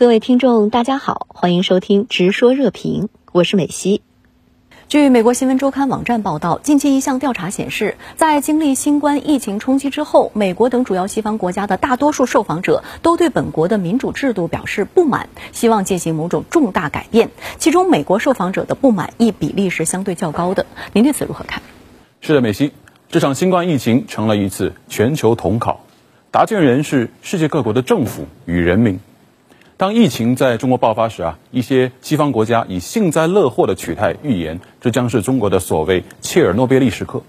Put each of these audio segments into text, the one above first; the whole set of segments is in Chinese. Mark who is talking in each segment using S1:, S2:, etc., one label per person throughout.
S1: 各位听众，大家好，欢迎收听《直说热评》，我是美西。
S2: 据美国新闻周刊网站报道，近期一项调查显示，在经历新冠疫情冲击之后，美国等主要西方国家的大多数受访者都对本国的民主制度表示不满，希望进行某种重大改变。其中，美国受访者的不满意比例是相对较高的。您对此如何看？
S3: 是的，美西，这场新冠疫情成了一次全球统考，答卷人是世界各国的政府与人民。当疫情在中国爆发时啊，一些西方国家以幸灾乐祸的取态预言，这将是中国的所谓切尔诺贝利时刻。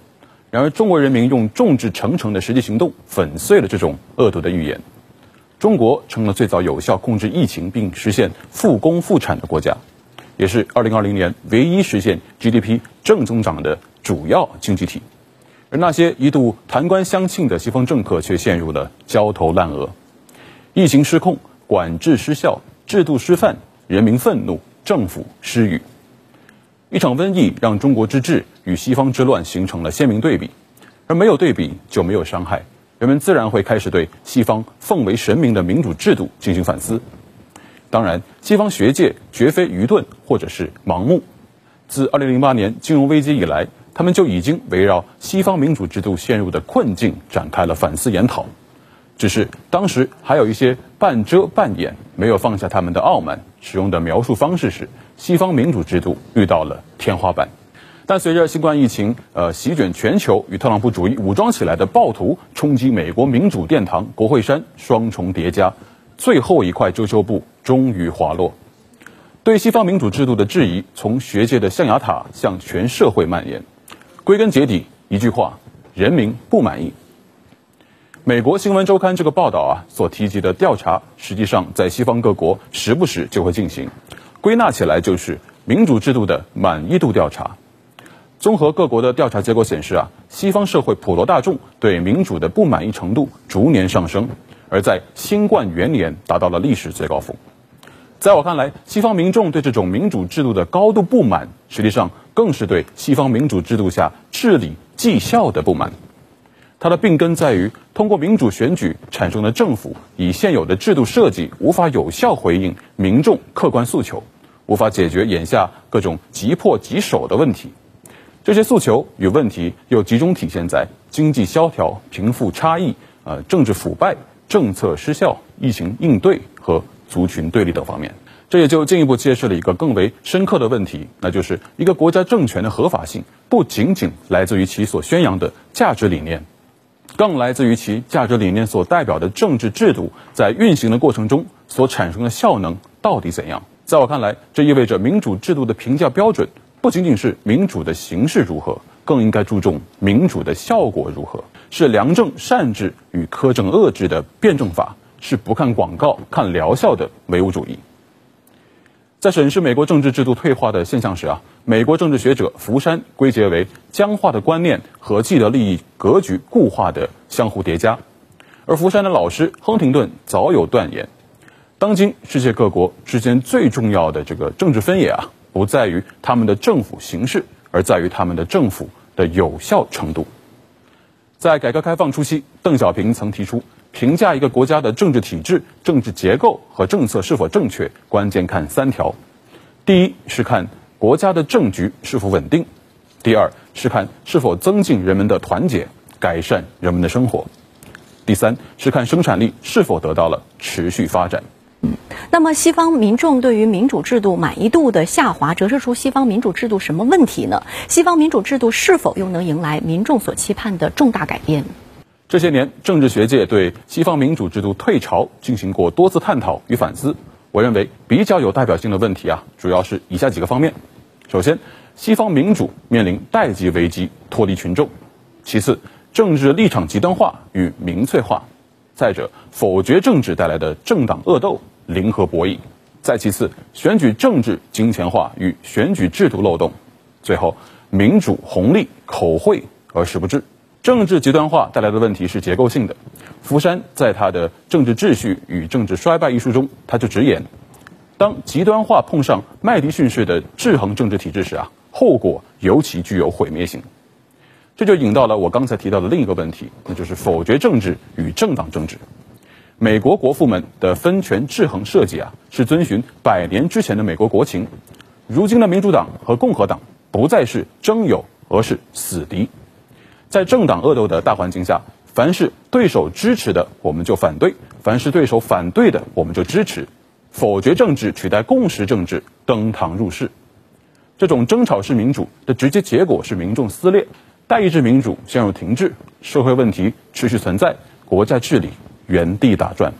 S3: 然而，中国人民用众志成城的实际行动粉碎了这种恶毒的预言。中国成了最早有效控制疫情并实现复工复产的国家，也是2020年唯一实现 GDP 正增长的主要经济体。而那些一度弹冠相庆的西方政客却陷入了焦头烂额，疫情失控。管制失效，制度失范，人民愤怒，政府失语。一场瘟疫让中国之治与西方之乱形成了鲜明对比，而没有对比就没有伤害，人们自然会开始对西方奉为神明的民主制度进行反思。当然，西方学界绝非愚钝或者是盲目，自2008年金融危机以来，他们就已经围绕西方民主制度陷入的困境展开了反思研讨。只是当时还有一些半遮半掩，没有放下他们的傲慢，使用的描述方式是西方民主制度遇到了天花板。但随着新冠疫情呃席卷全球，与特朗普主义武装起来的暴徒冲击美国民主殿堂国会山双重叠加，最后一块遮羞布终于滑落。对西方民主制度的质疑从学界的象牙塔向全社会蔓延。归根结底一句话：人民不满意。美国新闻周刊这个报道啊，所提及的调查，实际上在西方各国时不时就会进行，归纳起来就是民主制度的满意度调查。综合各国的调查结果显示啊，西方社会普罗大众对民主的不满意程度逐年上升，而在新冠元年达到了历史最高峰。在我看来，西方民众对这种民主制度的高度不满，实际上更是对西方民主制度下治理绩效的不满。它的病根在于，通过民主选举产生的政府，以现有的制度设计无法有效回应民众客观诉求，无法解决眼下各种急迫棘手的问题。这些诉求与问题又集中体现在经济萧条、贫富差异、呃政治腐败、政策失效、疫情应对和族群对立等方面。这也就进一步揭示了一个更为深刻的问题，那就是一个国家政权的合法性不仅仅来自于其所宣扬的价值理念。更来自于其价值理念所代表的政治制度在运行的过程中所产生的效能到底怎样？在我看来，这意味着民主制度的评价标准不仅仅是民主的形式如何，更应该注重民主的效果如何。是良政善治与苛政恶治的辩证法，是不看广告看疗效的唯物主义。在审视美国政治制度退化的现象时啊，美国政治学者福山归结为僵化的观念和既得利益格局固化的相互叠加。而福山的老师亨廷顿早有断言：，当今世界各国之间最重要的这个政治分野啊，不在于他们的政府形式，而在于他们的政府的有效程度。在改革开放初期，邓小平曾提出。评价一个国家的政治体制、政治结构和政策是否正确，关键看三条：第一是看国家的政局是否稳定；第二是看是否增进人们的团结，改善人们的生活；第三是看生产力是否得到了持续发展。
S2: 那么西方民众对于民主制度满意度的下滑，折射出西方民主制度什么问题呢？西方民主制度是否又能迎来民众所期盼的重大改变？
S3: 这些年，政治学界对西方民主制度退潮进行过多次探讨与反思。我认为比较有代表性的问题啊，主要是以下几个方面：首先，西方民主面临代际危机，脱离群众；其次，政治立场极端化与民粹化；再者，否决政治带来的政党恶斗、零和博弈；再其次，选举政治金钱化与选举制度漏洞；最后，民主红利口惠而实不至。政治极端化带来的问题是结构性的。福山在他的《政治秩序与政治衰败》一书中，他就直言，当极端化碰上麦迪逊式的制衡政治体制时啊，后果尤其具有毁灭性。这就引到了我刚才提到的另一个问题，那就是否决政治与政党政治。美国国父们的分权制衡设计啊，是遵循百年之前的美国国情。如今的民主党和共和党不再是争友，而是死敌。在政党恶斗的大环境下，凡是对手支持的，我们就反对；凡是对手反对的，我们就支持。否决政治取代共识政治，登堂入室。这种争吵式民主的直接结果是民众撕裂，代议制民主陷入停滞，社会问题持续存在，国家治理原地打转。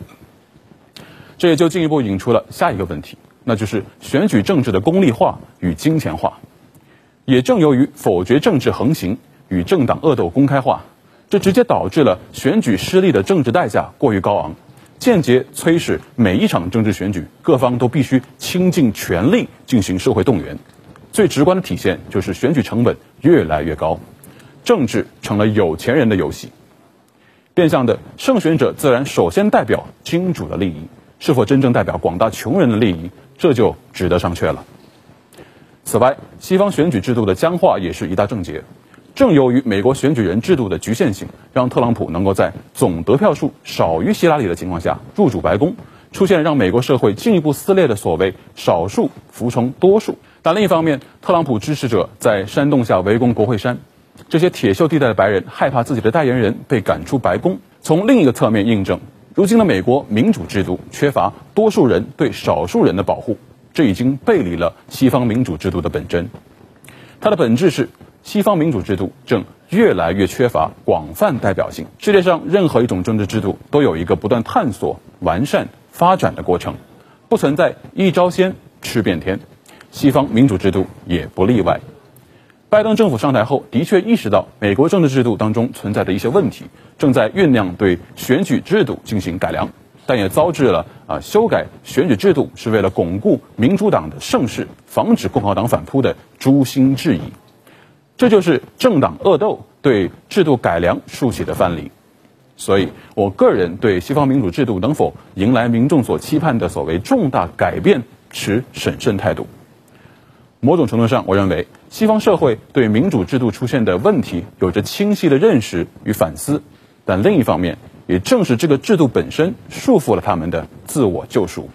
S3: 这也就进一步引出了下一个问题，那就是选举政治的功利化与金钱化。也正由于否决政治横行与政党恶斗公开化，这直接导致了选举失利的政治代价过于高昂。间接催使每一场政治选举，各方都必须倾尽全力进行社会动员。最直观的体现就是选举成本越来越高，政治成了有钱人的游戏。变相的胜选者自然首先代表金主的利益，是否真正代表广大穷人的利益，这就值得商榷了。此外，西方选举制度的僵化也是一大症结。正由于美国选举人制度的局限性，让特朗普能够在总得票数少于希拉里的情况下入主白宫，出现让美国社会进一步撕裂的所谓“少数服从多数”。但另一方面，特朗普支持者在山洞下围攻国会山，这些铁锈地带的白人害怕自己的代言人被赶出白宫。从另一个侧面印证，如今的美国民主制度缺乏多数人对少数人的保护，这已经背离了西方民主制度的本真。它的本质是。西方民主制度正越来越缺乏广泛代表性。世界上任何一种政治制度都有一个不断探索、完善、发展的过程，不存在一招鲜吃遍天。西方民主制度也不例外。拜登政府上台后，的确意识到美国政治制度当中存在的一些问题，正在酝酿对选举制度进行改良，但也遭致了啊修改选举制度是为了巩固民主党的盛世，防止共和党反扑的诛心质疑。这就是政党恶斗对制度改良竖起的藩篱，所以我个人对西方民主制度能否迎来民众所期盼的所谓重大改变持审慎态度。某种程度上，我认为西方社会对民主制度出现的问题有着清晰的认识与反思，但另一方面，也正是这个制度本身束缚了他们的自我救赎。